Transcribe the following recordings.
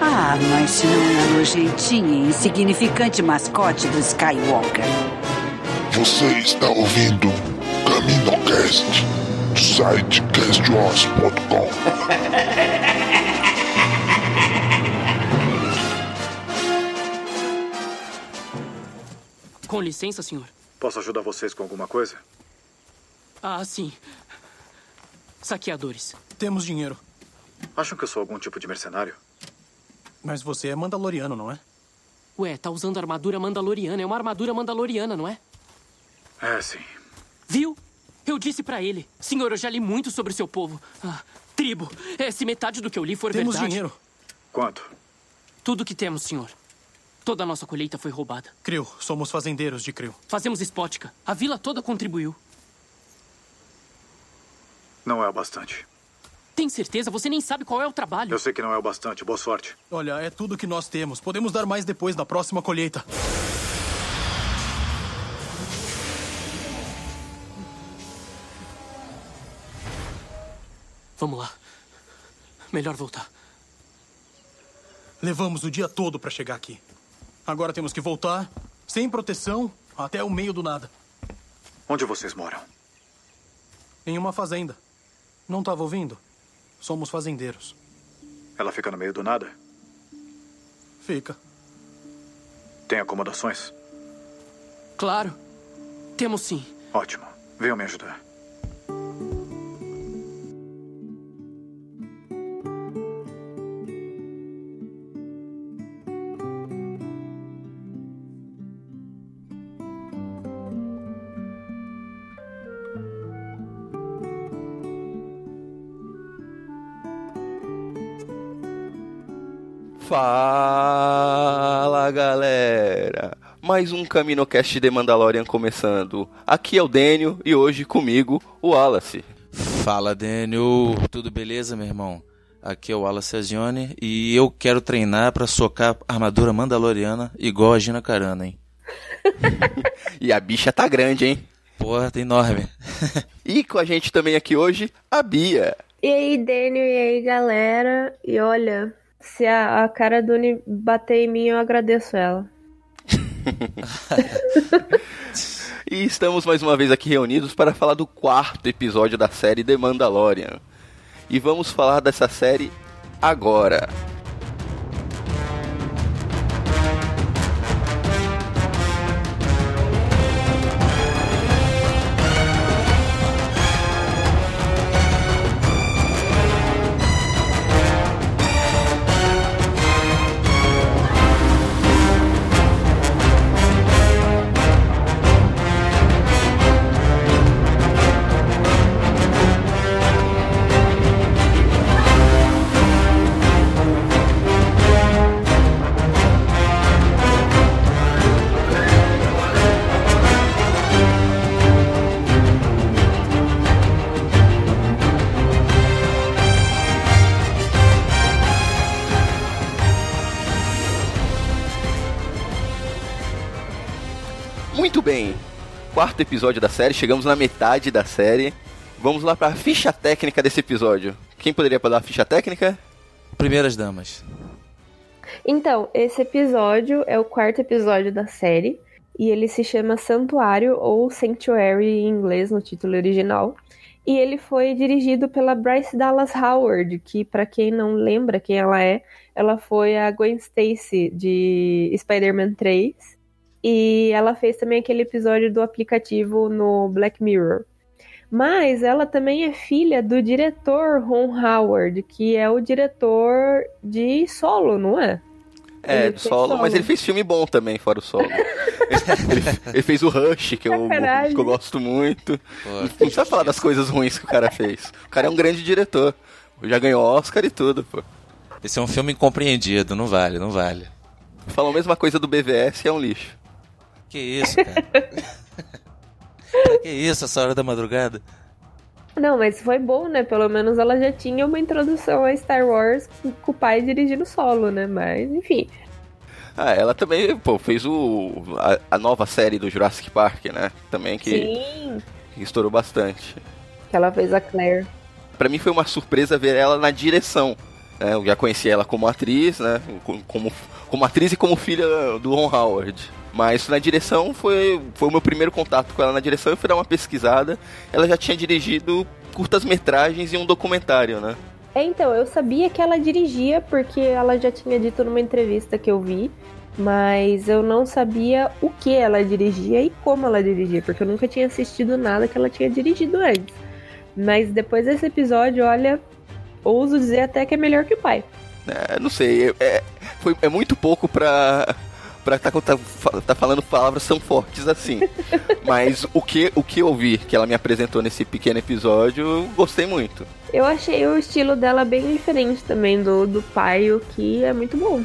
Ah, mas não é nojentinha e insignificante mascote do Skywalker. Você está ouvindo CaminoCast, do site castwars.com. Com licença, senhor. Posso ajudar vocês com alguma coisa? Ah, sim. Saqueadores. Temos dinheiro. Acham que eu sou algum tipo de mercenário? Mas você é mandaloriano, não é? Ué, tá usando armadura mandaloriana. É uma armadura mandaloriana, não é? É, sim. Viu? Eu disse para ele. Senhor, eu já li muito sobre o seu povo. Ah, tribo. É, se metade do que eu li for temos verdade... Temos dinheiro. Quanto? Tudo que temos, senhor. Toda a nossa colheita foi roubada. Creu, somos fazendeiros de Creu. Fazemos espótica. A vila toda contribuiu. Não é o bastante. Tem certeza? Você nem sabe qual é o trabalho. Eu sei que não é o bastante. Boa sorte. Olha, é tudo que nós temos. Podemos dar mais depois da próxima colheita. Vamos lá. Melhor voltar. Levamos o dia todo para chegar aqui. Agora temos que voltar, sem proteção, até o meio do nada. Onde vocês moram? Em uma fazenda. Não estava ouvindo? Somos fazendeiros. Ela fica no meio do nada? Fica. Tem acomodações? Claro. Temos sim. Ótimo. Venham me ajudar. Fala galera! Mais um CaminoCast de Mandalorian começando. Aqui é o Dênio e hoje comigo o Wallace. Fala Dênio, tudo beleza meu irmão? Aqui é o Wallace Azione e eu quero treinar para socar armadura mandaloriana igual a Gina Carana, hein? e a bicha tá grande, hein? Porra, tá enorme. e com a gente também aqui hoje, a Bia. E aí, Dênio, e aí, galera? E olha, se a, a cara do Uni bater em mim, eu agradeço ela. e estamos mais uma vez aqui reunidos para falar do quarto episódio da série The Mandalorian. E vamos falar dessa série agora. Quarto episódio da série, chegamos na metade da série. Vamos lá para a ficha técnica desse episódio. Quem poderia dar a ficha técnica? Primeiras damas. Então, esse episódio é o quarto episódio da série e ele se chama Santuário ou Sanctuary em inglês no título original. E ele foi dirigido pela Bryce Dallas Howard, que para quem não lembra quem ela é, ela foi a Gwen Stacy de Spider-Man 3. E ela fez também aquele episódio do aplicativo no Black Mirror. Mas ela também é filha do diretor Ron Howard, que é o diretor de Solo, não é? É, do solo, solo, mas ele fez filme bom também, fora o solo. ele, ele, fez o Rush, que eu, que eu gosto muito. Pô, não precisa falar das coisas ruins que o cara fez. O cara é um grande diretor. Já ganhou Oscar e tudo, pô. Esse é um filme incompreendido, não vale, não vale. Falou a mesma coisa do BVS é um lixo. Que isso, cara? que isso, essa hora da madrugada? Não, mas foi bom, né? Pelo menos ela já tinha uma introdução a Star Wars com o pai dirigindo solo, né? Mas, enfim. Ah, ela também, pô, fez o a, a nova série do Jurassic Park, né? Também que, Sim. que estourou bastante. Que ela fez a Claire. Para mim foi uma surpresa ver ela na direção. Né? Eu já conheci ela como atriz, né? Como, como atriz e como filha do Ron Howard. Mas na direção foi, foi o meu primeiro contato com ela na direção. Eu fui dar uma pesquisada. Ela já tinha dirigido curtas-metragens e um documentário, né? É, então, eu sabia que ela dirigia, porque ela já tinha dito numa entrevista que eu vi, mas eu não sabia o que ela dirigia e como ela dirigia, porque eu nunca tinha assistido nada que ela tinha dirigido antes. Mas depois desse episódio, olha, ouso dizer até que é melhor que o pai. É, não sei, é, foi, é muito pouco pra pra tá, tá, tá falando palavras tão fortes assim. Mas o que, o que eu vi que ela me apresentou nesse pequeno episódio, eu gostei muito. Eu achei o estilo dela bem diferente também do, do pai, o que é muito bom.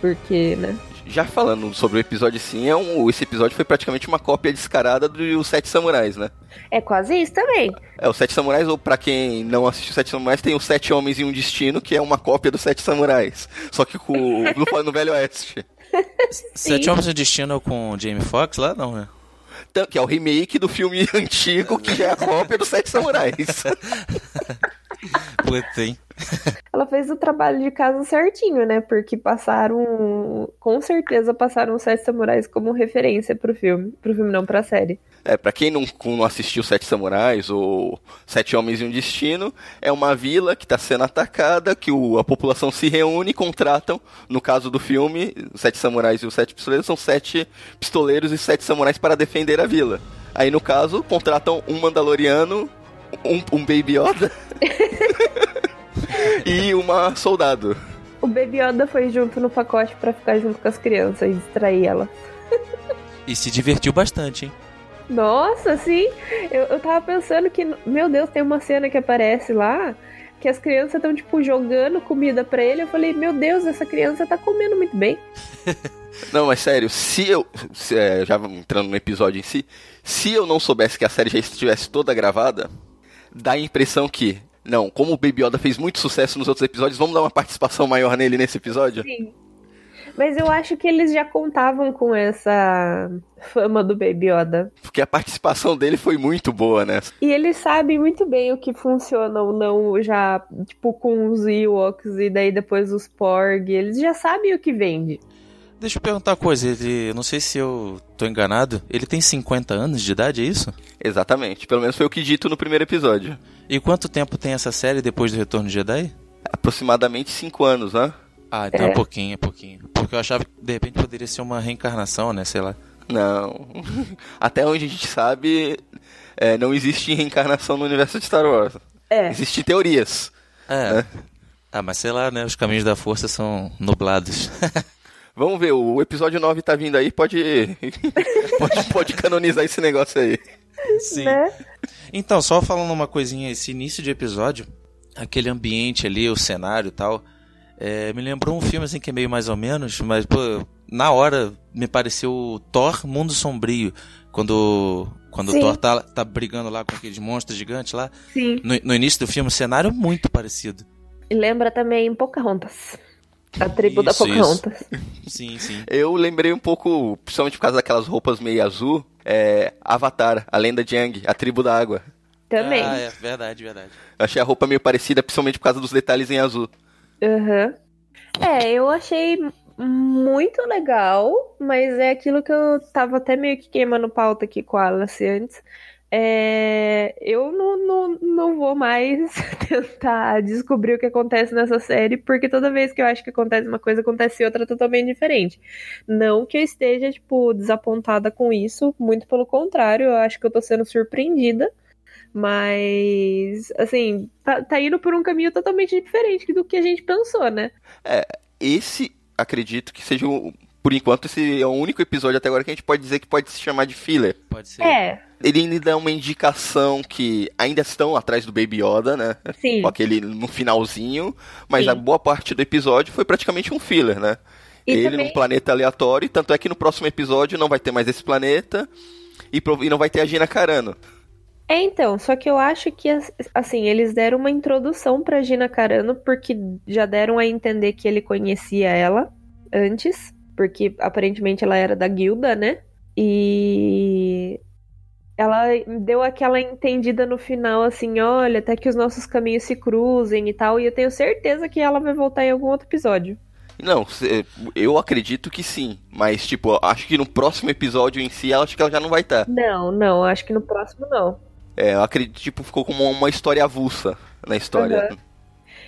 Porque, né? já falando sobre o episódio sim, é um, esse episódio foi praticamente uma cópia descarada dos Sete Samurais, né? É quase isso também. É, os Sete Samurais, ou para quem não assistiu Sete Samurais, tem os Sete Homens e um Destino, que é uma cópia dos Sete Samurais. Só que com, no, no Velho Oeste. Sete Homens e um Destino com Jamie Foxx lá, não, né? Que é o remake do filme antigo, que já é a cópia dos Sete Samurais. Ela fez o trabalho de casa certinho, né? Porque passaram. Com certeza passaram os Sete Samurais como referência pro filme. Pro filme, não, pra série. É, pra quem não, não assistiu Sete Samurais ou Sete Homens e um Destino, é uma vila que tá sendo atacada, que o, a população se reúne e contratam, no caso do filme, os Sete Samurais e os Sete Pistoleiros são sete pistoleiros e sete samurais para defender a vila. Aí, no caso, contratam um Mandaloriano, um, um Baby Yoda e uma soldado. O Baby Yoda foi junto no pacote para ficar junto com as crianças e distrair ela. e se divertiu bastante, hein? Nossa, sim. Eu, eu tava pensando que, meu Deus, tem uma cena que aparece lá que as crianças estão, tipo, jogando comida para ele. Eu falei, meu Deus, essa criança tá comendo muito bem. Não, mas sério, se eu. Se, é, já entrando no episódio em si, se eu não soubesse que a série já estivesse toda gravada, dá a impressão que, não, como o Baby Yoda fez muito sucesso nos outros episódios, vamos dar uma participação maior nele nesse episódio? Sim. Mas eu acho que eles já contavam com essa fama do Baby Yoda. Porque a participação dele foi muito boa, né? E eles sabem muito bem o que funciona ou não já, tipo, com os Ewoks e daí depois os Porg. Eles já sabem o que vende. Deixa eu perguntar uma coisa, ele, não sei se eu tô enganado, ele tem 50 anos de idade, é isso? Exatamente, pelo menos foi o que dito no primeiro episódio. E quanto tempo tem essa série depois do Retorno de Jedi? Aproximadamente 5 anos, né? Ah, então é. é pouquinho, é pouquinho. Porque eu achava que de repente poderia ser uma reencarnação, né, sei lá. Não. Até onde a gente sabe, é, não existe reencarnação no universo de Star Wars. É. Existem teorias. É. Né? Ah, mas sei lá, né? Os caminhos da força são nublados. Vamos ver, o episódio 9 tá vindo aí, pode, pode, pode canonizar esse negócio aí. Sim. Né? Então, só falando uma coisinha, esse início de episódio, aquele ambiente ali, o cenário e tal, é, me lembrou um filme assim que é meio mais ou menos, mas pô, na hora me pareceu Thor Mundo Sombrio, quando quando o Thor tá, tá brigando lá com aqueles monstros gigantes lá. Sim. No, no início do filme, o cenário é muito parecido. E lembra também Pocahontas. A tribo isso, da Pocahontas. Sim, sim. Eu lembrei um pouco, principalmente por causa daquelas roupas meio azul, é, Avatar, a lenda de Aang, a tribo da água. Também. Ah, é verdade, verdade. Eu achei a roupa meio parecida, principalmente por causa dos detalhes em azul. Uhum. É, eu achei muito legal, mas é aquilo que eu tava até meio que queimando pauta aqui com a Alice antes. É, eu não, não, não vou mais tentar descobrir o que acontece nessa série, porque toda vez que eu acho que acontece uma coisa, acontece outra totalmente diferente. Não que eu esteja, tipo, desapontada com isso, muito pelo contrário, eu acho que eu tô sendo surpreendida. Mas, assim, tá, tá indo por um caminho totalmente diferente do que a gente pensou, né? É, esse acredito que seja o, por enquanto, esse é o único episódio até agora que a gente pode dizer que pode se chamar de filler. Pode ser. É. Ele ainda dá uma indicação que ainda estão atrás do Baby Yoda, né? Sim. Com aquele no finalzinho, mas Sim. a boa parte do episódio foi praticamente um filler, né? E ele também... num planeta aleatório, tanto é que no próximo episódio não vai ter mais esse planeta e, e não vai ter a Gina Carano. É, então, só que eu acho que, assim, eles deram uma introdução pra Gina Carano, porque já deram a entender que ele conhecia ela antes, porque aparentemente ela era da guilda, né? E ela deu aquela entendida no final, assim, olha, até que os nossos caminhos se cruzem e tal, e eu tenho certeza que ela vai voltar em algum outro episódio. Não, eu acredito que sim, mas tipo, acho que no próximo episódio em si, acho que ela já não vai estar. Não, não, acho que no próximo não. É, eu acredito, tipo, ficou como uma história avulsa na história. Uhum.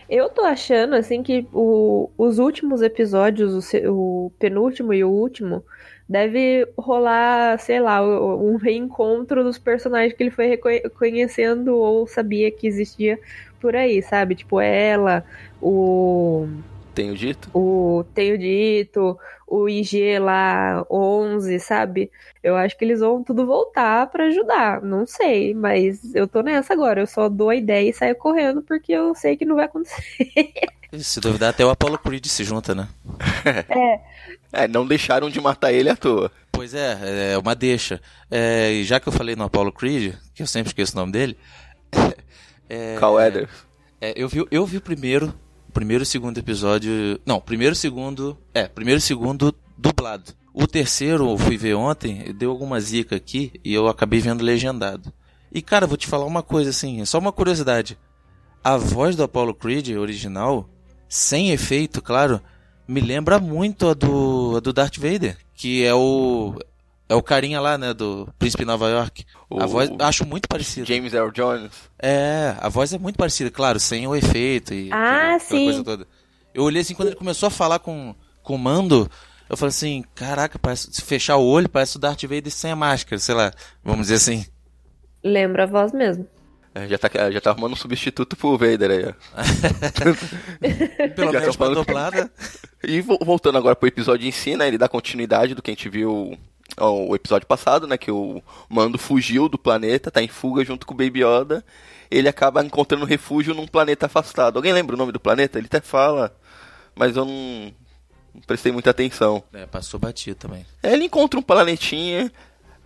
Eu tô achando, assim, que o, os últimos episódios, o, o, penúltimo e o último, deve rolar, sei lá, um reencontro dos personagens que ele foi reconhecendo ou sabia que existia por aí, sabe? Tipo, ela, o. Tenho dito? O Tenho dito, o IG lá 11, sabe? Eu acho que eles vão tudo voltar para ajudar. Não sei, mas eu tô nessa agora. Eu só dou a ideia e saio correndo porque eu sei que não vai acontecer. Se duvidar, até o Apollo Creed se junta, né? é. É, não deixaram de matar ele à toa. Pois é, é uma deixa. É, já que eu falei no Apollo Creed, que eu sempre esqueço o nome dele. É, Carl Weathers. É, eu, vi, eu vi o primeiro, primeiro e segundo episódio. Não, primeiro e segundo. É, primeiro e segundo dublado. O terceiro eu fui ver ontem, deu alguma zica aqui e eu acabei vendo legendado. E cara, vou te falar uma coisa assim, só uma curiosidade. A voz do Apollo Creed original, sem efeito, claro, me lembra muito a do, a do Darth Vader, que é o é o carinha lá, né, do Príncipe Nova York. O... A voz, acho muito parecida. James Earl Jones. É, a voz é muito parecida, claro, sem o efeito e ah, aquela, sim. coisa toda. Eu olhei assim, quando ele começou a falar com, com o Mando, eu falei assim, caraca, parece, se fechar o olho, parece o Darth Vader sem a máscara, sei lá, vamos dizer assim. Lembra a voz mesmo. É, já, tá, já tá arrumando um substituto pro Vader aí, ó. Pelo menos pra dublada. E voltando agora pro episódio em si, né, ele dá continuidade do que a gente viu o episódio passado, né, que o Mando fugiu do planeta, tá em fuga junto com o Baby Yoda. Ele acaba encontrando refúgio num planeta afastado. Alguém lembra o nome do planeta? Ele até fala, mas eu não, não prestei muita atenção. É, passou batido também. É, ele encontra um planetinha.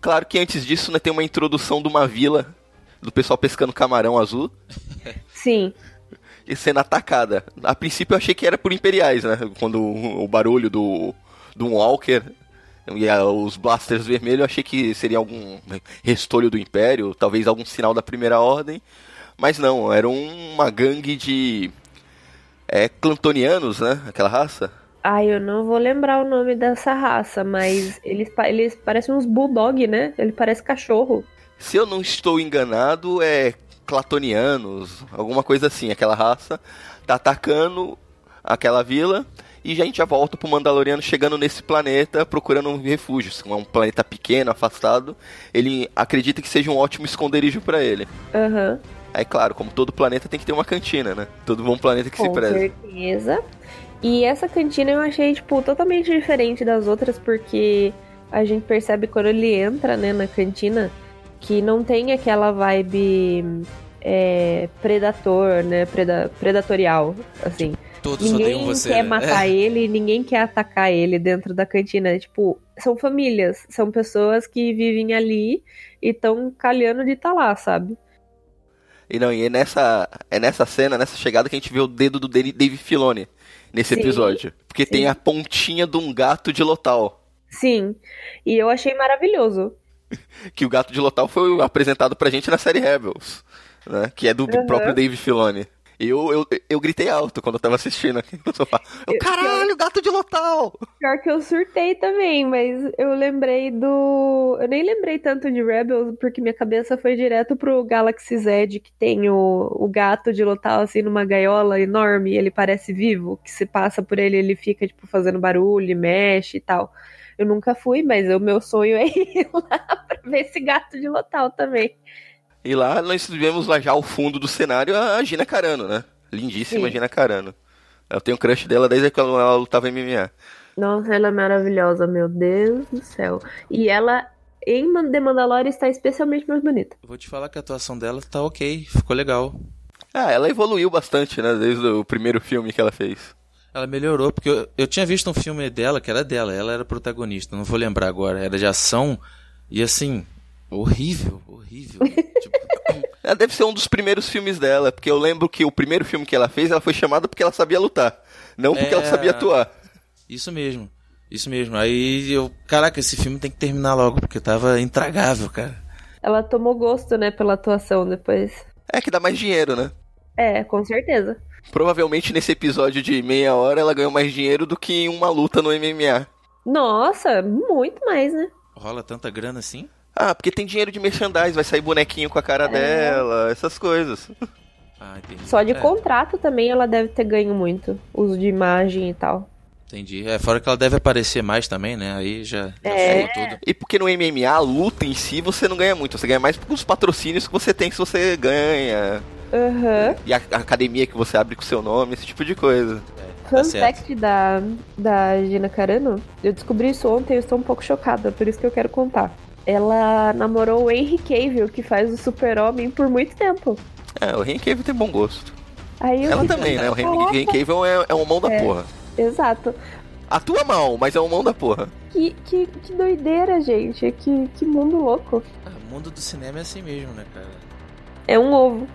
Claro que antes disso, né, tem uma introdução de uma vila do pessoal pescando camarão azul. Sim. E sendo atacada. A princípio eu achei que era por imperiais, né? Quando o, o barulho do, do Walker e a, os blasters vermelhos, eu achei que seria algum restolho do Império, talvez algum sinal da Primeira Ordem. Mas não, era uma gangue de é, clantonianos, né? Aquela raça. Ai, eu não vou lembrar o nome dessa raça, mas eles, eles parecem uns bulldog, né? Ele parece cachorro. Se eu não estou enganado, é clatonianos, alguma coisa assim, aquela raça tá atacando aquela vila e já a gente já volta pro Mandaloriano chegando nesse planeta procurando um refúgio. É um planeta pequeno, afastado. Ele acredita que seja um ótimo esconderijo para ele. Aham. Uhum. Aí, claro, como todo planeta tem que ter uma cantina, né? Todo bom planeta que Com se preza. Com certeza. E essa cantina eu achei, tipo, totalmente diferente das outras, porque a gente percebe quando ele entra, né, na cantina, que não tem aquela vibe é, predator, né, preda predatorial, assim. Todos ninguém você, quer né? matar ele, ninguém quer atacar ele dentro da cantina. Tipo, são famílias, são pessoas que vivem ali e estão calhando de estar tá lá, sabe? E não, e é nessa, é nessa cena, nessa chegada que a gente vê o dedo do Dave Filoni nesse Sim, episódio. Porque sim. tem a pontinha de um gato de Lotal. Sim. E eu achei maravilhoso. que o gato de Lotal foi apresentado pra gente na série Rebels, né? Que é do Uhum. próprio Dave Filoni. Eu, eu, eu gritei alto quando eu tava assistindo aqui no sofá. Eu, caralho, gato de Lotal! Pior que eu surtei também, mas eu lembrei do. Eu nem lembrei tanto de Rebels, porque minha cabeça foi direto pro Galaxy Z, que tem o, o gato de Lotal, assim, numa gaiola enorme, e ele parece vivo, que se passa por ele, ele fica, tipo, fazendo barulho, mexe e tal. Eu nunca fui, mas o meu sonho é ir lá pra ver esse gato de Lotal também. E lá nós vemos lá já ao fundo do cenário a Gina Carano, né? Lindíssima Sim. Gina Carano. Eu tenho crush dela desde que ela lutava em MMA. Nossa, ela é maravilhosa, meu Deus do céu. E ela em The Mandalorian está especialmente mais bonita. Vou te falar que a atuação dela tá ok, ficou legal. Ah, ela evoluiu bastante, né? Desde o primeiro filme que ela fez. Ela melhorou, porque eu, eu tinha visto um filme dela, que era dela, ela era protagonista, não vou lembrar agora, era de ação, e assim, horrível, horrível. tipo... Ela deve ser um dos primeiros filmes dela, porque eu lembro que o primeiro filme que ela fez, ela foi chamada porque ela sabia lutar, não porque é... ela sabia atuar. Isso mesmo, isso mesmo. Aí eu, caraca, esse filme tem que terminar logo, porque tava intragável, cara. Ela tomou gosto, né, pela atuação depois. É que dá mais dinheiro, né? É, com certeza. Provavelmente nesse episódio de meia hora ela ganhou mais dinheiro do que em uma luta no MMA. Nossa, muito mais, né? Rola tanta grana assim? Ah, porque tem dinheiro de merchandise, vai sair bonequinho com a cara é. dela, essas coisas. Ah, Só de é. contrato também ela deve ter ganho muito. Uso de imagem e tal. Entendi. É, fora que ela deve aparecer mais também, né? Aí já, já é. tudo. E porque no MMA, a luta em si, você não ganha muito. Você ganha mais com os patrocínios que você tem se você ganha. Uhum. E a, a academia que você abre com o seu nome, esse tipo de coisa. É, Fun tá fact da, da Gina Carano, eu descobri isso ontem e eu estou um pouco chocada, por isso que eu quero contar ela namorou o Henry Cavill, que faz o Super-Homem, por muito tempo. É, o Henry Cavill tem bom gosto. Aí ela também, né? O Henry, Cavill é, é um mão da é, porra. Exato. Atua mal, mas é um mão da porra. Que, que, que doideira, gente. Que, que mundo louco. Ah, o mundo do cinema é assim mesmo, né, cara? É um ovo.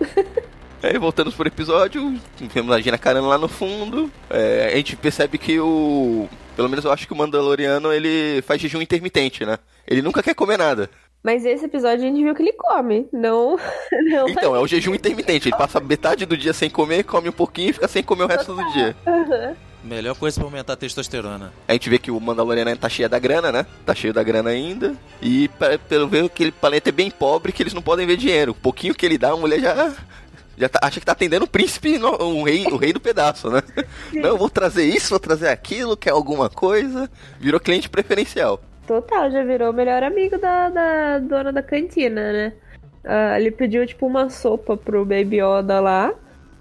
Aí voltando pro episódio, temos a Gina Carano lá no fundo. É, a gente percebe que o. Pelo menos eu acho que o Mandaloriano ele faz jejum intermitente, né? Ele nunca quer comer nada. Mas esse episódio a gente viu que ele come, não. não então, é o jejum intermitente. Ele passa metade do dia sem comer, come um pouquinho e fica sem comer o resto do dia. Uhum. Melhor coisa pra aumentar a testosterona. A gente vê que o Mandaloriano tá cheio da grana, né? Tá cheio da grana ainda. E pelo ver aquele planeta é bem pobre que eles não podem ver dinheiro. O pouquinho que ele dá, a mulher já já tá, acha que tá atendendo o príncipe, no, o, rei, o rei do pedaço, né? Não, vou trazer isso, vou trazer aquilo, quer alguma coisa. Virou cliente preferencial. Total, já virou o melhor amigo da, da dona da cantina, né? Uh, ele pediu, tipo, uma sopa pro Baby Yoda lá.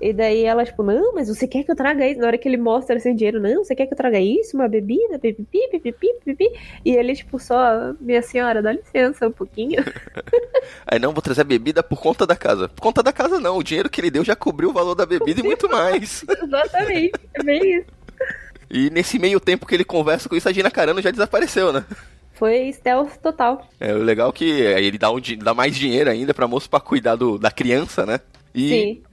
E daí ela, tipo, não, mas você quer que eu traga isso? Na hora que ele mostra assim, dinheiro, não, você quer que eu traga isso? Uma bebida? Pipipi, pipipi, pipipi. E ele, tipo, só, minha senhora, dá licença um pouquinho. Aí não, vou trazer a bebida por conta da casa. Por conta da casa não, o dinheiro que ele deu já cobriu o valor da bebida e muito mais. Exatamente, é bem isso. E nesse meio tempo que ele conversa com isso, a Gina Carano já desapareceu, né? Foi stealth total. É, o legal é que ele dá, um, dá mais dinheiro ainda pra moço pra cuidar do, da criança, né? E Sim.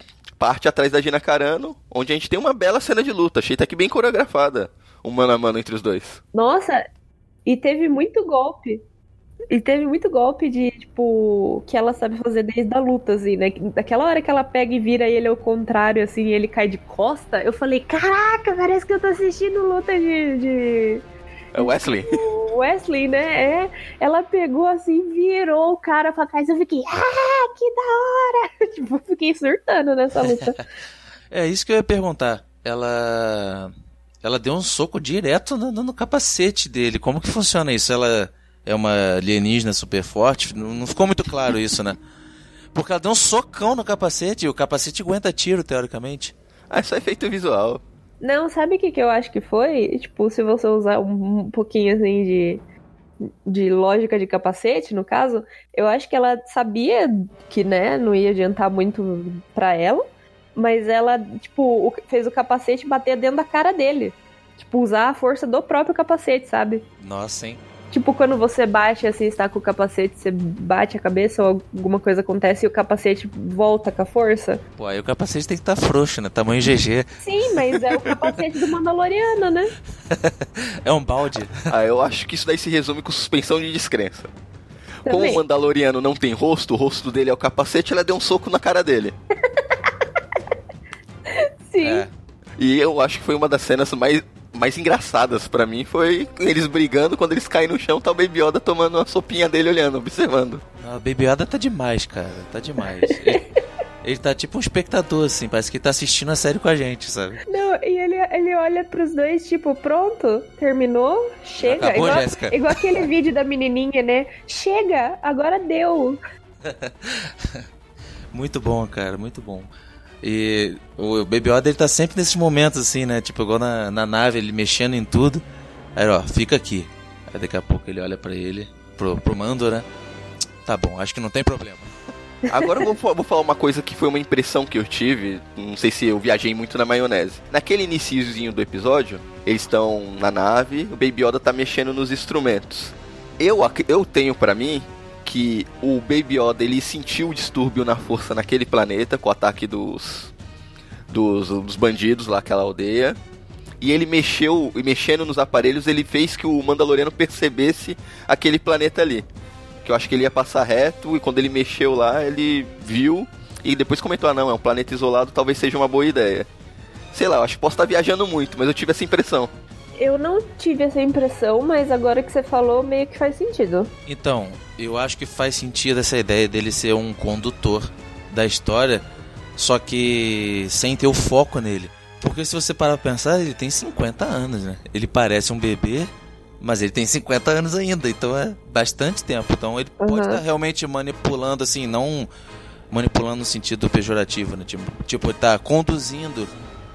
Parte atrás da Gina Carano, onde a gente tem uma bela cena de luta. Achei até que bem coreografada, um mano a mano entre os dois. Nossa, e teve muito golpe. E teve muito golpe de, tipo, que ela sabe fazer desde a luta, assim, né? Daquela hora que ela pega e vira ele ao contrário, assim, e ele cai de costa, eu falei, caraca, parece que eu tô assistindo luta de, de é Wesley. O Wesley, né? É, ela pegou assim, virou o cara pra trás. Eu fiquei, ah, que da hora! Tipo, fiquei surtando nessa luta. é isso que eu ia perguntar. Ela. Ela deu um soco direto no, no, capacete dele. Como que funciona isso? Ela é uma alienígena super forte? Não, não ficou muito claro isso, né? Porque ela deu um socão no capacete e o capacete aguenta tiro, teoricamente. Ah, é só efeito visual. Não, sabe o que, que eu acho que foi? Tipo, se você usar um pouquinho assim de, de lógica de capacete, no caso, eu acho que ela sabia que, né, não ia adiantar muito pra ela, mas ela, tipo, fez o capacete bater dentro da cara dele. Tipo, usar a força do próprio capacete, sabe? Nossa, hein? Tipo, quando você bate assim, está com o capacete, você bate a cabeça ou alguma coisa acontece e o capacete volta com a força. Pô, aí o capacete tem que estar tá frouxo, né? Tamanho GG. Sim, mas é o capacete do Mandaloriano, né? é um balde. Ah, eu acho que isso daí se resume com suspensão de descrença. Também. Como o Mandaloriano não tem rosto, o rosto dele é o capacete, ela deu um soco na cara dele. E eu acho que foi uma das cenas mais mais engraçadas para mim foi eles brigando quando eles caem no chão, tá o Baby Yoda tomando uma sopinha dele olhando, observando. Ah, o Baby Yoda tá demais, cara. Tá demais. ele, ele tá tipo um espectador, assim, parece que tá assistindo a série com a gente, sabe? Não, e ele, ele olha pros dois, tipo, pronto, terminou, chega. Acabou, igual, Jéssica. igual aquele vídeo da menininha, né? Chega, agora deu. muito bom, cara, muito bom. E o Baby Yoda ele tá sempre nesses momentos assim, né? Tipo, igual na, na nave, ele mexendo em tudo. Aí, ó, fica aqui. Aí daqui a pouco ele olha para ele, pro, pro Mando, né? Tá bom, acho que não tem problema. Agora eu vou, vou, falar uma coisa que foi uma impressão que eu tive. Não sei se eu viajei muito na maionese. Naquele iniciozinho do episódio, eles estão na nave, o Baby Yoda tá mexendo nos instrumentos. Eu, eu tenho para mim que o Baby Yoda ele sentiu o distúrbio na força naquele planeta com o ataque dos dos, dos bandidos lá aquela aldeia. E ele mexeu e mexendo nos aparelhos ele fez que o Mandaloriano percebesse aquele planeta ali. Que eu acho que ele ia passar reto e quando ele mexeu lá ele viu e depois comentou ah não é um planeta isolado talvez seja uma boa ideia. Sei lá eu acho que posso estar viajando muito mas eu tive essa impressão eu não tive essa impressão, mas agora que você falou, meio que faz sentido. Então, eu acho que faz sentido essa ideia dele ser um condutor da história, só que sem ter o foco nele. Porque se você parar pra pensar, ele tem 50 anos, né? Ele parece um bebê, mas ele tem 50 anos ainda, então é bastante tempo. Então ele uhum. pode estar realmente manipulando, assim, não manipulando no sentido pejorativo, né? Tipo, tipo ele tá conduzindo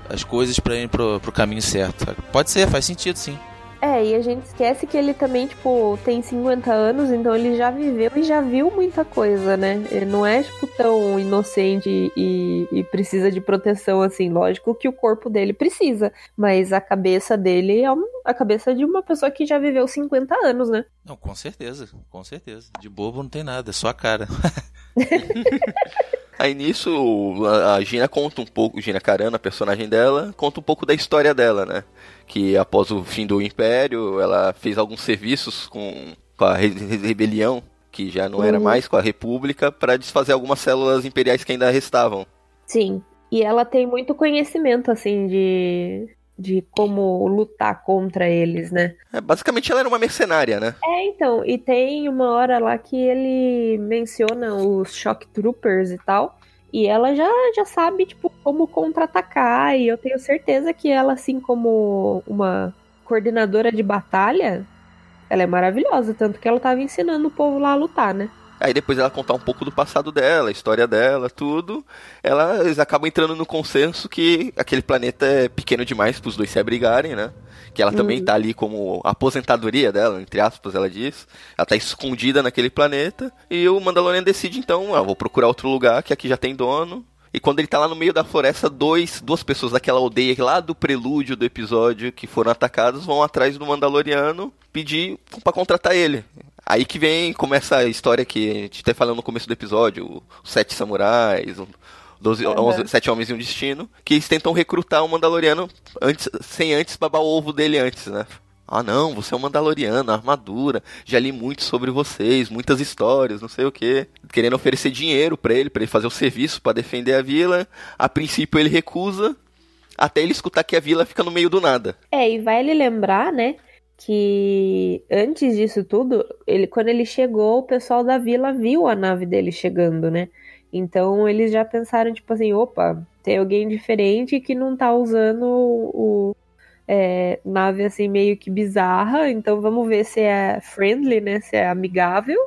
as coisas para ir pro, pro caminho certo. Pode ser, faz sentido sim. É, e a gente esquece que ele também, tipo, tem 50 anos, então ele já viveu e já viu muita coisa, né? Ele não é, tipo, tão inocente e, e, precisa de proteção, assim. Lógico que o corpo dele precisa, mas a cabeça dele é a cabeça de uma pessoa que já viveu 50 anos, né? Não, com certeza, com certeza. De bobo não tem nada, é só a cara. Aí nisso, a Gina conta um pouco, Gina Carana, a personagem dela, conta um pouco da história dela, né? Que após o fim do Império, ela fez alguns serviços com, com a rebelião, que já não era uhum. mais com a República, para desfazer algumas células imperiais que ainda restavam. Sim. E ela tem muito conhecimento, assim, de, de como lutar contra eles, né? É, basicamente ela era uma mercenária, né? É, então, e tem uma hora lá que ele menciona os Shock Troopers e tal, e ela já, já sabe, tipo, como contra-atacar, e eu tenho certeza que ela, assim como uma coordenadora de batalha, ela é maravilhosa, tanto que ela tava ensinando o povo lá a lutar, né? Aí depois ela contar um pouco do passado dela, a história dela, tudo. Ela, eles acabam entrando no consenso que aquele planeta é pequeno demais para os dois se abrigarem, né? Que ela uhum. também tá ali como aposentadoria dela, entre aspas, ela diz. Ela tá escondida naquele planeta. E o Mandalorian decide então, ah, vou procurar outro lugar que aqui já tem dono. E quando ele tá lá no meio da floresta, dois, duas pessoas daquela aldeia lá do prelúdio do episódio que foram atacadas vão atrás do Mandaloriano pedir para contratar ele. Aí que vem, começa a história que a gente até falando no começo do episódio, os Sete Samurais, doze, uhum. 11, Sete Homens e um Destino, que eles tentam recrutar um Mandaloriano antes, sem antes babar o ovo dele antes, né? Ah não, você é um Mandaloriano, armadura, já li muito sobre vocês, muitas histórias, não sei o que. Querendo oferecer dinheiro para ele, para ele fazer o serviço para defender a vila. A princípio ele recusa, até ele escutar que a vila fica no meio do nada. É, e vai ele lembrar, né, que antes disso tudo, ele quando ele chegou, o pessoal da vila viu a nave dele chegando, né? Então eles já pensaram, tipo assim, opa, tem alguém diferente que não tá usando o, é, nave assim meio que bizarra, então vamos ver se é friendly, né? Se é amigável.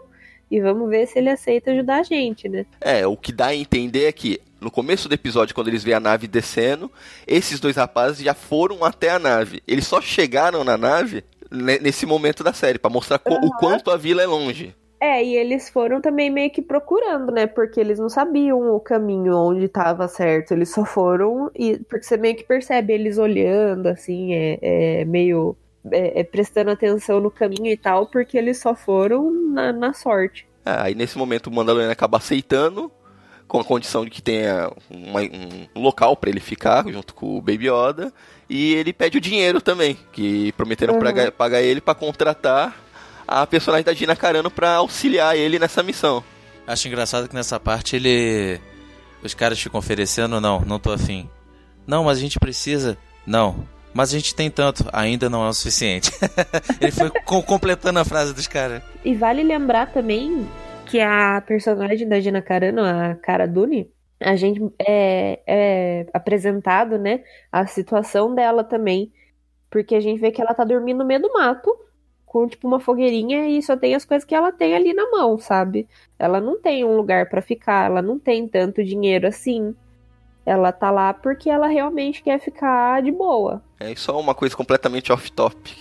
E vamos ver se ele aceita ajudar a gente, né? É, o que dá a entender é que no começo do episódio, quando eles veem a nave descendo, esses dois rapazes já foram até a nave. Eles só chegaram na nave nesse momento da série, para mostrar uhum. o quanto a vila é longe. É, e eles foram também meio que procurando, né? Porque eles não sabiam o caminho onde estava certo. Eles só foram e porque você meio que percebe eles olhando, assim, é, é meio é, é prestando atenção no caminho e tal, porque eles só foram na, na sorte. Ah, aí nesse momento o Mandaloriano acaba aceitando com a condição de que tenha uma, um local para ele ficar junto com o Baby Yoda e ele pede o dinheiro também, que prometeram uhum. pra, pagar ele para contratar a personagem da Gina Carano para auxiliar ele nessa missão. Acho engraçado que nessa parte ele. Os caras ficam oferecendo, não, não tô afim. Não, mas a gente precisa. Não, mas a gente tem tanto, ainda não é o suficiente. Ele foi co completando a frase dos caras. E vale lembrar também que a personagem da Gina Carano, a Cara Dune, a gente é, é apresentado, né, a situação dela também. Porque a gente vê que ela tá dormindo no meio do mato, com tipo uma fogueirinha e só tem as coisas que ela tem ali na mão, sabe? Ela não tem um lugar para ficar, ela não tem tanto dinheiro assim. Ela tá lá porque ela realmente quer ficar de boa. É só uma coisa completamente off-top.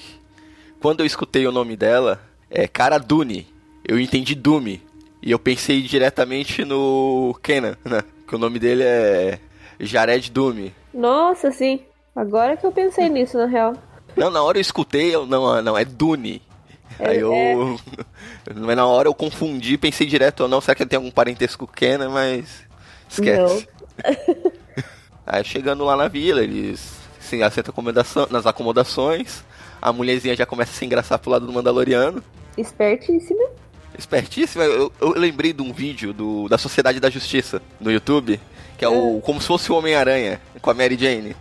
Quando eu escutei o nome dela, é Cara Dune. Eu entendi Dume. E eu pensei diretamente no Kenan, né? Que o nome dele é Jared Dume. Nossa, sim. Agora que eu pensei nisso, na real. Não, na hora eu escutei, eu, não, não, é Dune. É, Aí eu. É. Na hora eu confundi, pensei direto ou não, será que ele tem algum parentesco com Kenan, mas. Esquece. Aí chegando lá na vila, eles se assentam nas acomodações. A mulherzinha já começa a se engraçar pro lado do Mandaloriano. Espertíssima. Espertíssima. Eu, eu lembrei de um vídeo do, da Sociedade da Justiça no YouTube, que é o. É. como se fosse o Homem-Aranha com a Mary Jane.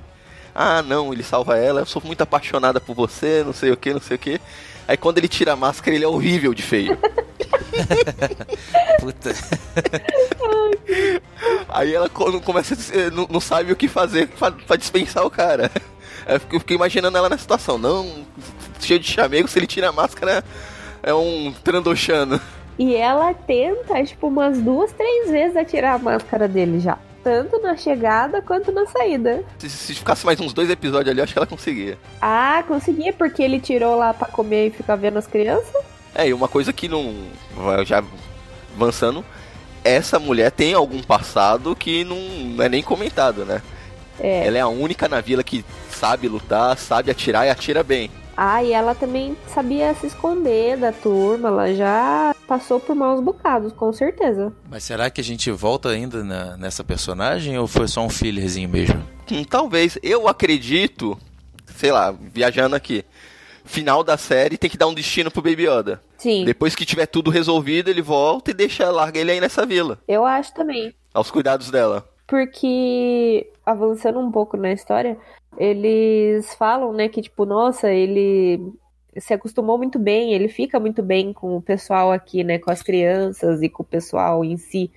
Ah, não, ele salva ela, eu sou muito apaixonada por você, não sei o que, não sei o que. Aí quando ele tira a máscara, ele é horrível de feio. Puta. Aí ela começa a, não, não sabe o que fazer pra, dispensar o cara. Eu fiquei imaginando ela na situação. Não, cheio de chamego, se ele tira a máscara, é um trandoshano. E ela tenta, tipo, umas duas, três vezes a tirar a máscara dele já. Tanto na chegada quanto na saída. Se, se ficasse mais uns dois episódios ali, acho que ela conseguia. Ah, conseguia, porque ele tirou lá pra comer e ficar vendo as crianças? É, e uma coisa que não. Já avançando, essa mulher tem algum passado que não é nem comentado, né? É. Ela é a única na vila que sabe lutar, sabe atirar e atira bem. Ah, e ela também sabia se esconder da turma, ela já passou por maus bocados, com certeza. Mas será que a gente volta ainda na, nessa personagem ou foi só um fillerzinho mesmo? Hum, talvez. Eu acredito, sei lá, viajando aqui, final da série tem que dar um destino pro Baby Yoda. Sim. Depois que tiver tudo resolvido, ele volta e deixa, larga ele aí nessa vila. Eu acho também. Aos cuidados dela. Porque, avançando um pouco na história, eles falam, né, que tipo, nossa, ele se acostumou muito bem, ele fica muito bem com o pessoal aqui, né, com as crianças e com o pessoal em si.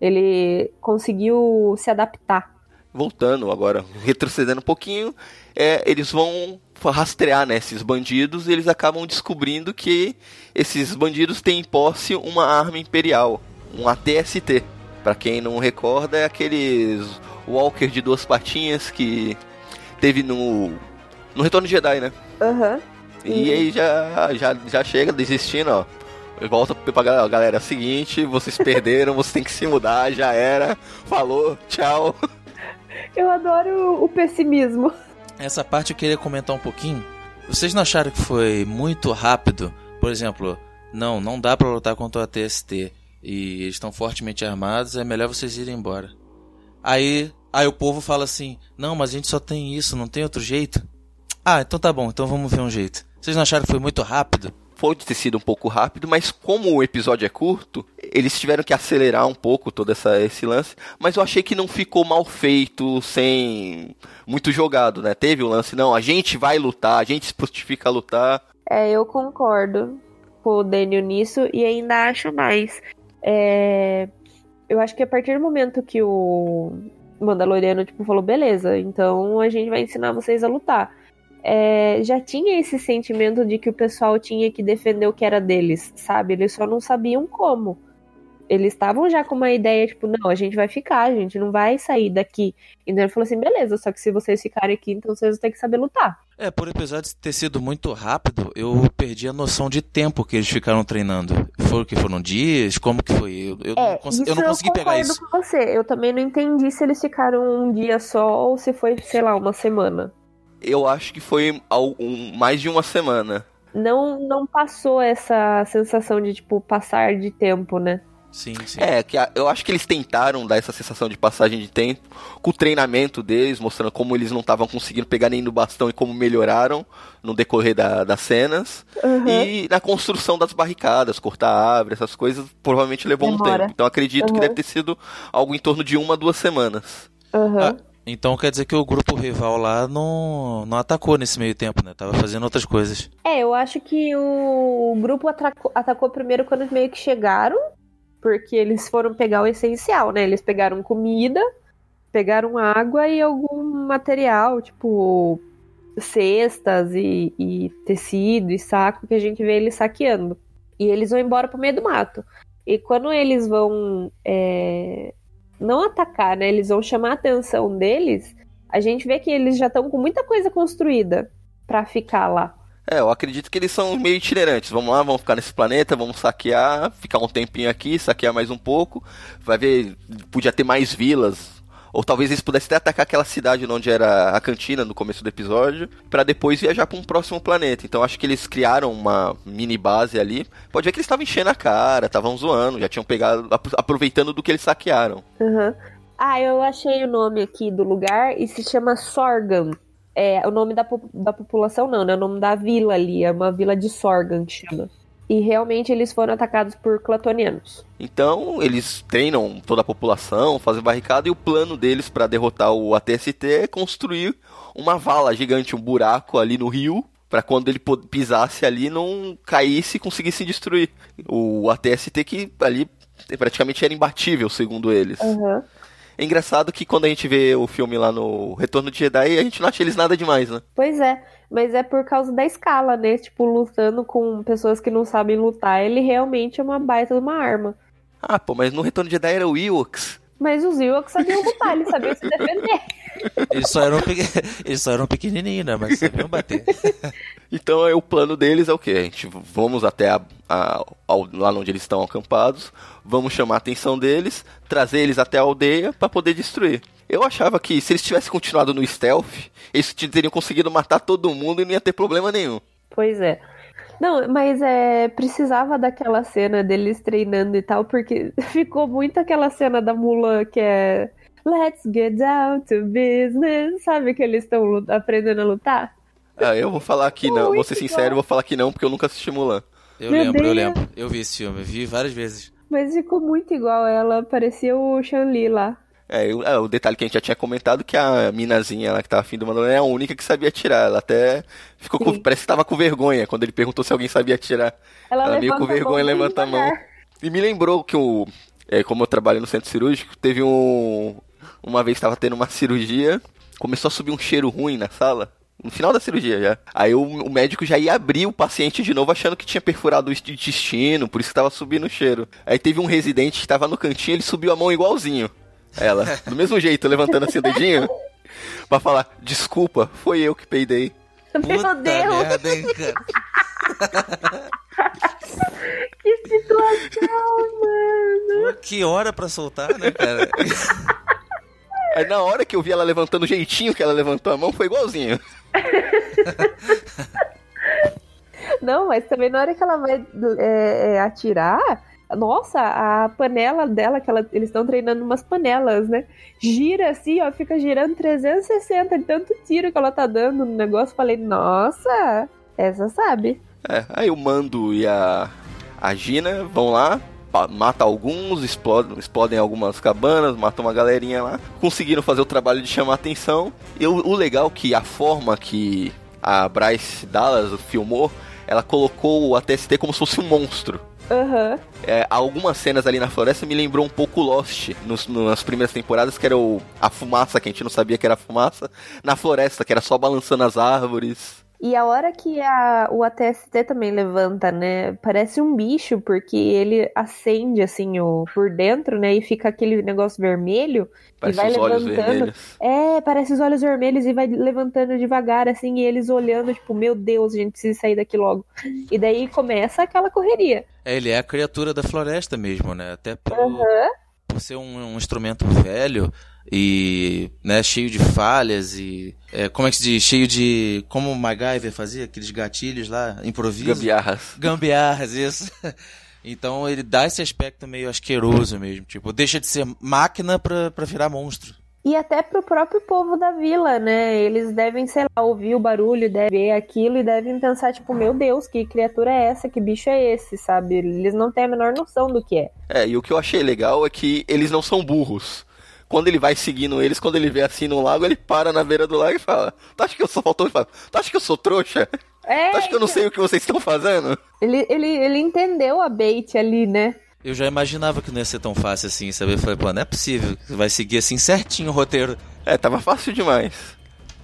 Ele conseguiu se adaptar. Voltando agora, retrocedendo um pouquinho, é, eles vão rastrear né, esses bandidos e eles acabam descobrindo que esses bandidos têm em posse uma arma imperial, um ATST. Para quem não recorda, é aqueles Walker de duas patinhas que teve no no Retorno de Jedi, né? Aham. Uhum. E aí já, já, já chega desistindo, ó. Volta pra galera, é o seguinte, vocês perderam, vocês têm que se mudar, já era. Falou, tchau. Eu adoro o pessimismo. Essa parte eu queria comentar um pouquinho. Vocês não acharam que foi muito rápido? Por exemplo, não, não dá para lutar contra o ATST e eles estão fortemente armados, é melhor vocês irem embora. Aí, aí o povo fala assim: "Não, mas a gente só tem isso, não tem outro jeito". Ah, então tá bom, então vamos ver um jeito. Vocês não acharam que foi muito rápido? pode ter sido um pouco rápido, mas como o episódio é curto, eles tiveram que acelerar um pouco todo essa, esse lance. Mas eu achei que não ficou mal feito, sem muito jogado, né? Teve o lance, não, a gente vai lutar, a gente se justifica a lutar. É, eu concordo com o Daniel nisso e ainda acho mais. É... Eu acho que a partir do momento que o Mandaloriano tipo, falou, beleza, então a gente vai ensinar vocês a lutar é, já tinha esse sentimento de que o pessoal tinha que defender o que era deles, sabe? Eles só não sabiam como. Eles estavam já com uma ideia, tipo, não, a gente vai ficar, a gente não vai sair daqui. Então ele falou assim, beleza, só que se vocês ficarem aqui, então vocês vão ter que saber lutar. É, por episódio ter sido muito rápido, eu perdi a noção de tempo que eles ficaram treinando. Foram que foram dias? Como que foi? Eu, eu, é, não, eu não consegui eu pegar isso. com você. Eu também não entendi se eles ficaram um dia só ou se foi, sei lá, uma semana eu acho que foi mais de uma semana. Não, não passou essa sensação de, tipo, passar de tempo, né? Sim, sim. É, que eu acho que eles tentaram dar essa sensação de passagem de tempo com o treinamento deles, mostrando como eles não estavam conseguindo pegar nem no bastão e como melhoraram no decorrer da, das cenas. Uhum. E na construção das barricadas, cortar árvore, essas coisas, provavelmente levou Demora. um tempo. Então acredito uhum. que deve ter sido algo em torno de uma, duas semanas. Uhum. Ah, Então quer dizer que o grupo rival lá não, não atacou nesse meio tempo, né? Tava fazendo outras coisas. É, eu acho que o grupo atacou, atacou primeiro quando meio que chegaram, porque eles foram pegar o essencial, né? Eles pegaram comida, pegaram água e algum material, tipo cestas e, e tecido e saco que a gente vê eles saqueando. E eles vão embora pro meio do mato. E quando eles vão é, não atacar, né? Eles vão chamar a atenção deles. A gente vê que eles já estão com muita coisa construída para ficar lá. É, eu acredito que eles são meio itinerantes. Vamos lá, vamos ficar nesse planeta, vamos saquear, ficar um tempinho aqui, saquear mais um pouco. Vai ver, podia ter mais vilas ou talvez eles pudessem até atacar aquela cidade onde era a cantina no começo do episódio, para depois viajar para um próximo planeta. Então acho que eles criaram uma mini base ali. Pode ver que eles estavam enchendo a cara, estavam zoando, já tinham pegado, aproveitando do que eles saquearam. Uhum. Ah, eu achei o nome aqui do lugar e se chama Sorgan. É o nome da, da população, não, né? O nome da vila ali. É uma vila de Sorgan que chama. E realmente eles foram atacados por clatonianos. Então, eles treinam toda a população, fazem barricada, e o plano deles para derrotar o ATST é construir uma vala gigante, um buraco ali no rio, para quando ele pisasse ali não caísse e conseguisse destruir. O ATST que ali praticamente era imbatível, segundo eles. Uhum. É engraçado que quando a gente vê o filme lá no Retorno de Jedi, a gente não acha eles nada demais, né? Pois é, mas é por causa da escala, né? Tipo, lutando com pessoas que não sabem lutar, ele realmente é uma baita de uma arma. Ah, pô, mas no Retorno de Jedi era o Ewoks. Mas os Ewoks sabiam lutar, eles sabiam se defender. Eles só eram, pe... eles só eram pequenininhos, né? Mas sabiam bater. então é, o plano deles é o quê? A gente vamos até a, a, ao, lá onde eles estão acampados, vamos chamar a atenção deles, trazer eles até a aldeia para poder destruir. Eu achava que se eles tivessem continuado no stealth, eles teriam conseguido matar todo mundo e não ia ter problema nenhum. Pois é. Não, mas é, precisava daquela cena deles treinando e tal, porque ficou muito aquela cena da Mulan que é Let's get down to business. Sabe que eles estão aprendendo a lutar? Ah, eu vou falar que não, vou ser sincero, eu vou falar que não, porque eu nunca assisti Mulan. Eu Meu lembro, Deus. eu lembro. Eu vi esse filme, vi várias vezes. Mas ficou muito igual ela, parecia o Shan-Li lá. É, é, o detalhe que a gente já tinha comentado que a minazinha lá que tava afim do Mandalorian é a única que sabia atirar. Ela até ficou com, parece que tava com vergonha quando ele perguntou se alguém sabia atirar. Ela, ela meio com vergonha levanta a mão. E me lembrou que o é, como eu trabalho no centro cirúrgico, teve um uma vez estava tendo uma cirurgia, começou a subir um cheiro ruim na sala. No final da cirurgia já. Aí o, o médico já ia abrir o paciente de novo achando que tinha perfurado o intestino, por isso que tava subindo o cheiro. Aí teve um residente que tava no cantinho, ele subiu a mão igualzinho. Ela, do mesmo jeito, levantando assim o dedinho, pra falar, desculpa, foi eu que peidei. Meu Puta Deus! Merda, hein, cara? que situação, mano! Pô, que hora pra soltar, né, cara? Aí na hora que eu vi ela levantando o jeitinho que ela levantou a mão, foi igualzinho. Não, mas também na hora que ela vai é, é, atirar, nossa, a panela dela, que ela, eles estão treinando umas panelas, né? Gira assim, ó, fica girando 360 de tanto tiro que ela tá dando no negócio. Falei, nossa, essa sabe. É, aí o Mando e a, a Gina vão lá, mata alguns, explodem, explodem algumas cabanas, matam uma galerinha lá. Conseguiram fazer o trabalho de chamar atenção. E o, o legal é que a forma que a Bryce Dallas filmou, ela colocou o ATST como se fosse um monstro. Uhum. É, algumas cenas ali na floresta me lembrou um pouco Lost nos, nas primeiras temporadas, que era o, a fumaça, que a gente não sabia que era fumaça, na floresta, que era só balançando as árvores. E a hora que a, o ATST também levanta, né? Parece um bicho, porque ele acende assim o, por dentro, né? E fica aquele negócio vermelho. Parece e vai levantando. É, parece os olhos vermelhos e vai levantando devagar, assim, e eles olhando, tipo, meu Deus, a gente precisa sair daqui logo. E daí começa aquela correria. É, ele é a criatura da floresta mesmo, né? Até por, uhum. por ser um, um instrumento velho e né, cheio de falhas e é, como é que se diz? Cheio de como o MacGyver fazia aqueles gatilhos lá, improviso. Gambiarras. Gambiarras, isso. Então ele dá esse aspecto meio asqueroso mesmo, tipo, deixa de ser máquina pra, pra virar monstro. E até pro próprio povo da vila, né? Eles devem, sei lá, ouvir o barulho, devem ver aquilo e devem pensar, tipo, meu Deus, que criatura é essa? Que bicho é esse, sabe? Eles não têm a menor noção do que é. É, e o que eu achei legal é que eles não são burros quando ele vai seguindo eles, quando ele vê assim no lago, ele para na beira do lago e fala: Tu acha que eu sou faltou? Ele fala: Tu acha que eu sou trouxa? É, tu acha que eu não sei o que vocês estão fazendo? Ele, ele, ele entendeu a bait ali, né? Eu já imaginava que não ia ser tão fácil assim, sabe? Eu falei, pô, não é possível. Vai seguir assim certinho o roteiro. É, tava fácil demais.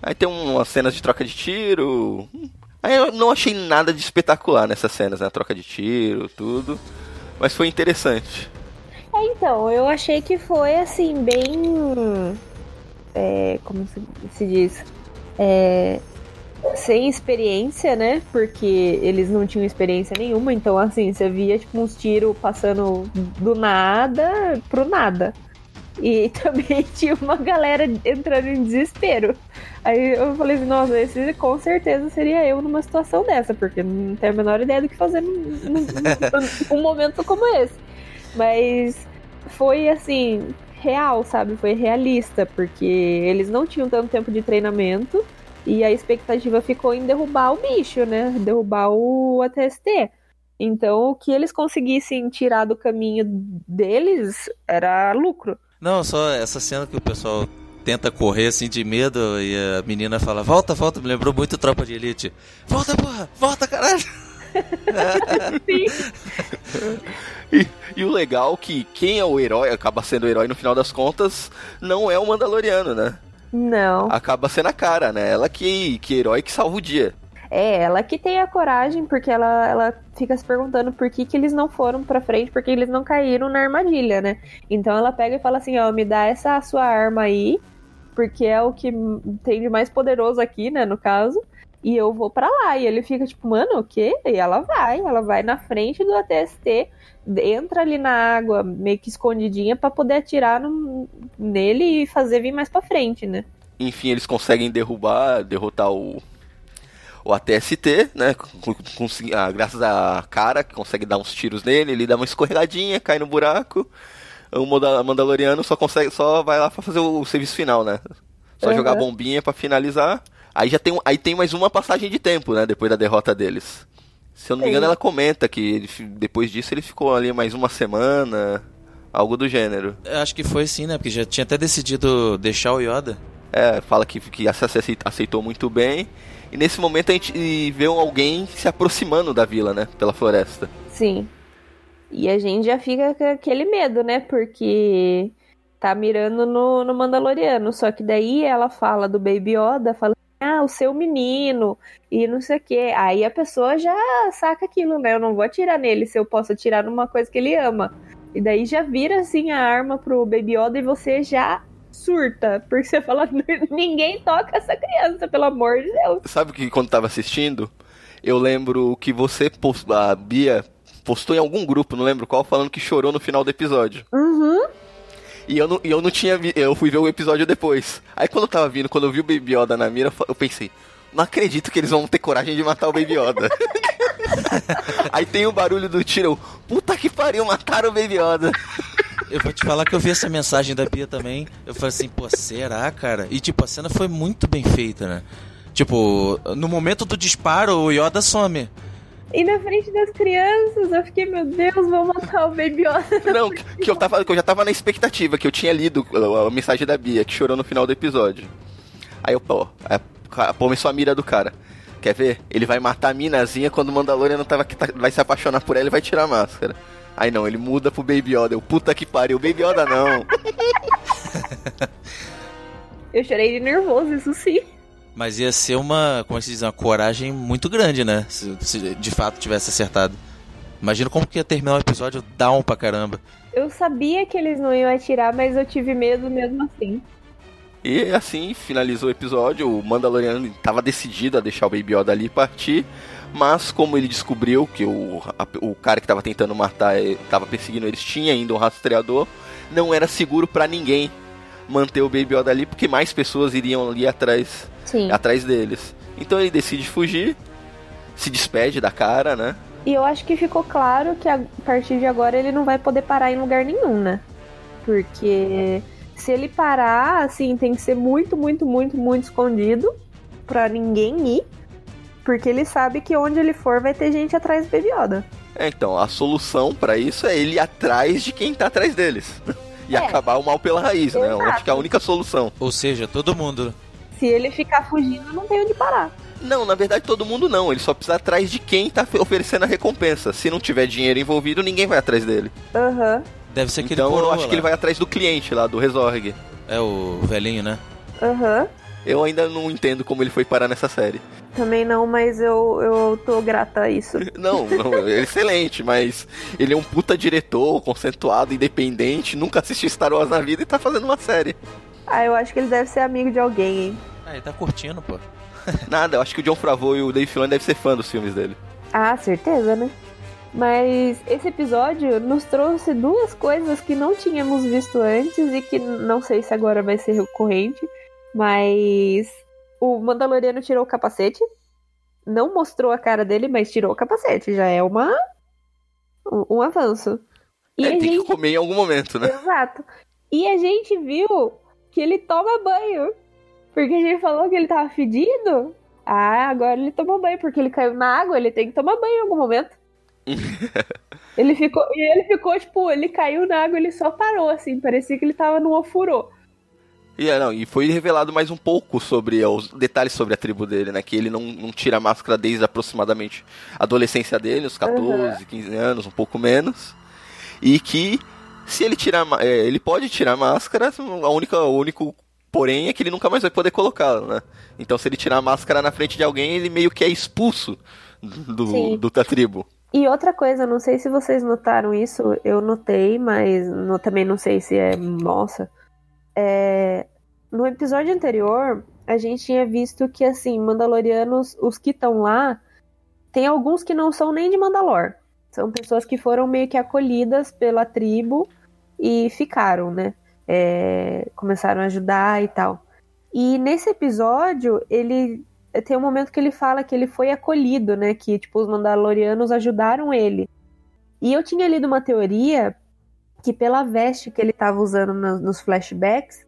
Aí tem umas cenas de troca de tiro. Aí eu não achei nada de espetacular nessas cenas, né? Troca de tiro, tudo. Mas foi interessante. É, então, eu achei que foi assim, bem. É, como se, se diz? É, sem experiência, né? Porque eles não tinham experiência nenhuma, então assim, você via tipo uns tiros passando do nada pro nada. E também tinha uma galera entrando em desespero. Aí eu falei assim, nossa, esse com certeza seria eu numa situação dessa, porque não tenho a menor ideia do que fazer num, num, num momento como esse. Mas foi assim, real, sabe? Foi realista, porque eles não tinham tanto tempo de treinamento e a expectativa ficou em derrubar o bicho, né? Derrubar o ATST. Então, o que eles conseguissem tirar do caminho deles era lucro. Não, só essa cena que o pessoal tenta correr assim de medo e a menina fala: Volta, volta, me lembrou muito Tropa de Elite. Volta, porra, volta, caralho. e, e, o legal é que quem é o herói, acaba sendo o herói no final das contas, não é o Mandaloriano, né? Não. Acaba sendo a cara, né? Ela que, que herói que salva o dia. É, ela que tem a coragem, porque ela, ela fica se perguntando por que, que eles não foram pra frente, porque eles não caíram na armadilha, né? Então ela pega e fala assim, ó, me dá essa sua arma aí, porque é o que tem de mais poderoso aqui, né, no caso, e eu vou para lá. E ele fica tipo, mano, o quê? E ela vai, ela vai na frente do ATST, entra ali na água, meio que escondidinha, para poder atirar no, nele e fazer vir mais pra frente, né? Enfim, eles conseguem derrubar, derrotar o, o ATST, né? Com, com, ah, graças à cara, que consegue dar uns tiros nele, ele dá uma escorregadinha, cai no buraco. O Mandaloriano só consegue, só vai lá pra fazer o serviço final, né? Só uhum. jogar bombinha para finalizar. Aí já tem, aí tem mais uma passagem de tempo, né? Depois da derrota deles. Se eu não me engano, ela comenta que ele, depois disso ele ficou ali mais uma semana, algo do gênero. Eu acho que foi sim, né? Porque já tinha até decidido deixar o Yoda. É, fala que, que aceitou muito bem. E nesse momento a gente vê alguém se aproximando da vila, né? Pela floresta. Sim. E a gente já fica com aquele medo, né? Porque tá mirando no, no Mandaloriano. Só que daí ela fala do Baby Yoda, fala ah, o seu menino, e não sei o quê. Aí a pessoa já saca aquilo, né? Eu não vou atirar nele se eu posso atirar numa coisa que ele ama. E daí já vira assim a arma pro Baby Yoda e você já surta, porque você fala, ninguém toca essa criança, pelo amor de Deus. Sabe que quando tava assistindo, eu lembro que você, a Bia, postou em algum grupo, não lembro qual, falando que chorou no final do episódio. Uhum. E eu não, e eu não tinha vi, eu fui ver o episódio depois. Aí quando eu tava vindo, quando eu vi o Baby Yoda na mira, eu pensei, não acredito que eles vão ter coragem de matar o Baby Yoda. Aí tem o barulho do tiro, puta que pariu, mataram o Baby Yoda. Eu vou te falar que eu vi essa mensagem da Bia também. Eu falei assim, pô, será, cara? E tipo, a cena foi muito bem feita, né? Tipo, no momento do disparo, o Yoda some. E na frente das crianças, eu fiquei, meu Deus, vou matar o Baby Yoda. Não, que eu, tava, que eu já tava na expectativa, que eu tinha lido a, a mensagem da Bia, que chorou no final do episódio. Aí eu, pô, começou a mira do cara. Quer ver? Ele vai matar a minazinha quando o Mandalorian tava, tá, vai se apaixonar por ela e vai tirar a máscara. Aí não, ele muda pro Baby Yoda. Eu, puta que pariu, Baby Yoda não. eu chorei de nervoso, isso sim. Mas ia ser uma, como é que se diz, uma coragem muito grande, né? Se, se de fato tivesse acertado. Imagina como que ia terminar o episódio down pra caramba. Eu sabia que eles não iam atirar, mas eu tive medo mesmo assim. E assim finalizou o episódio. O Mandaloriano estava decidido a deixar o Baby Yoda ali partir. Mas como ele descobriu que o, a, o cara que estava tentando matar, estava perseguindo eles, tinha ainda um rastreador, não era seguro para ninguém manter o Baby Yoda ali, porque mais pessoas iriam ali atrás, Sim. atrás deles. Então ele decide fugir, se despede da cara, né? E eu acho que ficou claro que a partir de agora ele não vai poder parar em lugar nenhum, né? Porque se ele parar, assim, tem que ser muito, muito, muito, muito escondido pra ninguém ir. Porque ele sabe que onde ele for vai ter gente atrás do Baby Yoda. É, então, a solução para isso é ele ir atrás de quem tá atrás deles. e é. acabar o mal pela raiz, Exato. né? Eu acho que é a única solução. Ou seja, todo mundo. Se ele ficar fugindo, não tem onde parar. Não, na verdade todo mundo não. Ele só precisa atrás de quem tá oferecendo a recompensa. Se não tiver dinheiro envolvido, ninguém vai atrás dele. Aham. Uhum. Deve ser aquele Então eu acho lá. que ele vai atrás do cliente lá, do Resorg. É o velhinho, né? Aham. Uhum. Eu ainda não entendo como ele foi parar nessa série. Também não, mas eu, eu tô grata a isso. Não, não, é excelente, mas ele é um puta diretor, conceituado, independente, nunca assistiu Star Wars na vida e tá fazendo uma série. Ah, eu acho que ele deve ser amigo de alguém, hein? Ah, ele tá curtindo, pô. Nada, eu acho que o John Favreau e o Dave Filoni devem ser fã dos filmes dele. Ah, certeza, né? Mas esse episódio nos trouxe duas coisas que não tínhamos visto antes e que não sei se agora vai ser recorrente. Mas o Mandaloriano tirou o capacete. Não mostrou a cara dele, mas tirou o capacete. Já é uma um, um avanço. E é, tem gente... que comer em algum momento, né? Exato. E a gente viu que ele toma banho. Porque a gente falou que ele tava fedido. Ah, agora ele tomou banho, porque ele caiu na água, ele tem que tomar banho em algum momento. ele ficou. E ele ficou, tipo, ele caiu na água, ele só parou, assim, parecia que ele tava no ofurô. E, é, não, e foi revelado mais um pouco sobre os detalhes sobre a tribo dele, né? Que ele não, não tira a máscara desde aproximadamente a adolescência dele, os 14, uhum. 15 anos, um pouco menos. E que se ele tirar. É, ele pode tirar a máscara, a única, o único porém é que ele nunca mais vai poder colocá-la, né? Então se ele tirar a máscara na frente de alguém, ele meio que é expulso do, do, da tribo. E outra coisa, não sei se vocês notaram isso, eu notei, mas no, também não sei se é nossa. É, no episódio anterior, a gente tinha visto que, assim, Mandalorianos, os que estão lá, tem alguns que não são nem de Mandalor. São pessoas que foram meio que acolhidas pela tribo e ficaram, né? É, começaram a ajudar e tal. E nesse episódio, ele tem um momento que ele fala que ele foi acolhido, né? Que, tipo, os Mandalorianos ajudaram ele. E eu tinha lido uma teoria que pela veste que ele estava usando no, nos flashbacks,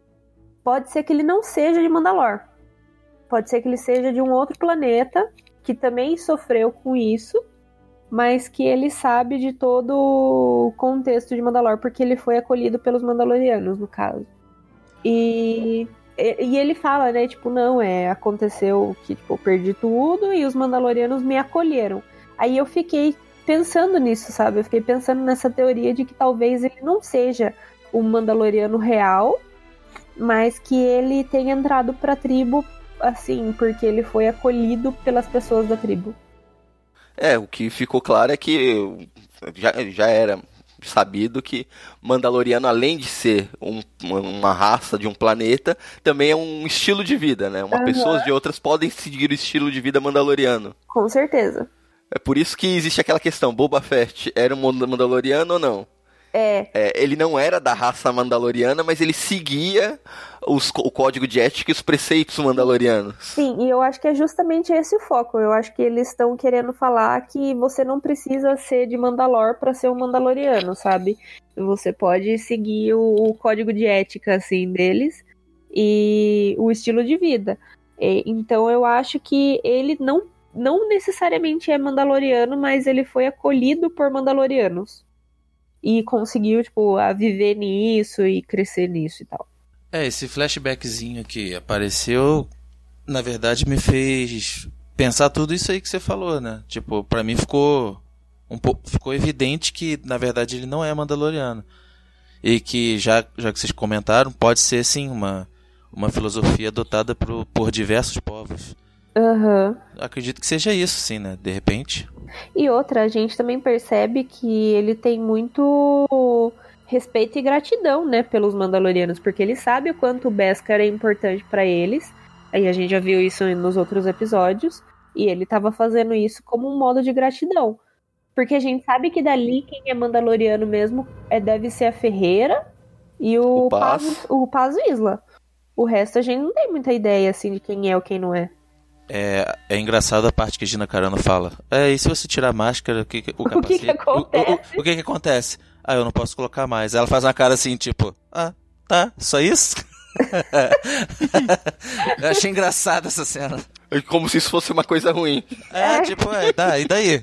pode ser que ele não seja de Mandalor. Pode ser que ele seja de um outro planeta que também sofreu com isso, mas que ele sabe de todo o contexto de Mandalor, porque ele foi acolhido pelos Mandalorianos, no caso. E, e ele fala, né, tipo, não, é, aconteceu que, tipo, eu perdi tudo e os Mandalorianos me acolheram. Aí eu fiquei pensando nisso, sabe? Eu fiquei pensando nessa teoria de que talvez ele não seja um Mandaloriano real, mas que ele tenha entrado pra tribo assim, porque ele foi acolhido pelas pessoas da tribo. É, o que ficou claro é que já, já era sabido que Mandaloriano, além de ser um, uma raça de um planeta, também é um estilo de vida, né? Uma uhum. Pessoas de outras podem seguir o estilo de vida mandaloriano. Com certeza. É por isso que existe aquela questão: Boba Fett era um Mandaloriano ou não? É. é. ele não era da raça mandaloriana, mas ele seguia os, o código de ética e os preceitos mandalorianos. Sim, e eu acho que é justamente esse o foco. Eu acho que eles estão querendo falar que você não precisa ser de Mandalor para ser um mandaloriano, sabe? Você pode seguir o, o, código de ética, assim, deles e o estilo de vida. E, então eu acho que ele não não necessariamente é mandaloriano, mas ele foi acolhido por mandalorianos. E conseguiu, tipo, a viver nisso e crescer nisso e tal. É, esse flashbackzinho que apareceu, na verdade, me fez pensar tudo isso aí que você falou, né? Tipo, para mim ficou um pouco, ficou evidente que, na verdade, ele não é mandaloriano. E que, já, já que vocês comentaram, pode ser, sim, uma, uma filosofia adotada por, por diversos povos. Uhum. Acredito que seja isso, sim, né? De repente. E outra, a gente também percebe que ele tem muito respeito e gratidão, né, pelos Mandalorianos, porque ele sabe o quanto o Beskar é importante para eles. Aí a gente já viu isso nos outros episódios. E ele estava fazendo isso como um modo de gratidão. Porque a gente sabe que dali quem é Mandaloriano mesmo é, deve ser a Ferreira e o, o Paz. o Paz Isla. O resto a gente não tem muita ideia assim de quem é ou quem não é. É, é engraçado a parte que a Gina Carano fala. É, e se você tirar a máscara, o que, o, capacete, o que, que acontece? O, o, o, que, que acontece? Ah, eu não posso colocar mais. Ela faz uma cara assim, tipo, ah, tá, só isso? eu achei engraçada essa cena. Como se isso fosse uma coisa ruim. É, tipo, é, dá, e daí?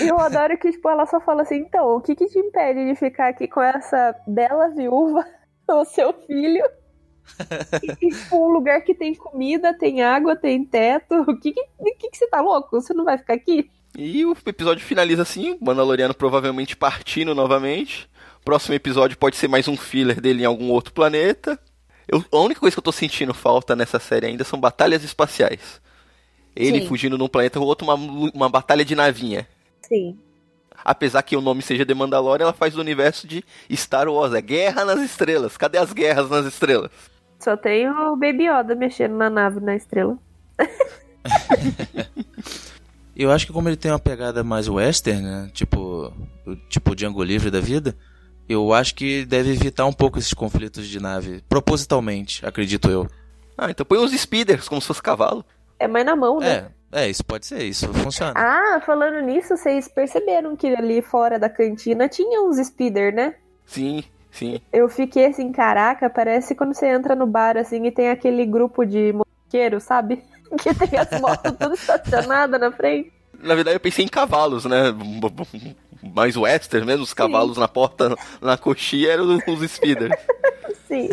E eu adoro que, tipo, ela só fala assim, então, o que que te impede de ficar aqui com essa bela viúva, o seu filho? E, tipo, um lugar que tem comida, tem água, tem teto. O que que, que que você tá louco? Você não vai ficar aqui? E o episódio finaliza assim, o Mandaloriano provavelmente partindo novamente. Próximo episódio pode ser mais um filler dele em algum outro planeta. Eu, a única coisa que eu tô sentindo falta nessa série ainda são batalhas espaciais. Ele Sim. fugindo num planeta ou outro, uma, uma batalha de navinha. Sim. Apesar que o nome seja The Mandalorian, ela faz do universo de Star Wars. É Guerra nas Estrelas. Cadê as guerras nas estrelas? Só tem o Baby Yoda mexendo na nave na estrela. Eu acho que como ele tem uma pegada mais western, né? Tipo, o- tipo Django Livre da vida, eu acho que deve evitar um pouco esses conflitos de nave, propositalmente, acredito eu. Ah, então põe uns speeders, como se fosse cavalo. É mais na mão, né? É, é, isso pode ser, isso funciona. Ah, falando nisso, vocês perceberam que ali fora da cantina tinha uns speeder, né? Sim, sim. Eu fiquei assim, caraca, parece quando você entra no bar assim e tem aquele grupo de motoqueiros, sabe? Que tem as motos tudo estacionadas na frente. Na verdade, eu pensei em cavalos, né? Mais western mesmo, os cavalos na porta, na coxinha, eram os speeders. Sim.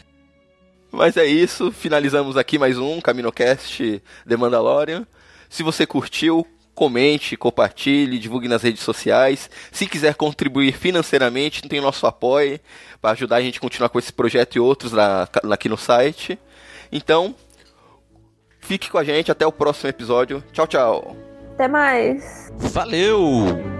Mas é isso, finalizamos aqui mais um CaminoCast The Mandalorian. Se você curtiu, comente, compartilhe, divulgue nas redes sociais. Se quiser contribuir financeiramente, tem o nosso apoio para ajudar a gente a continuar com esse projeto e outros na, aqui no site. Então, fique com a gente, até o próximo episódio. Tchau, tchau. Até mais. Valeu!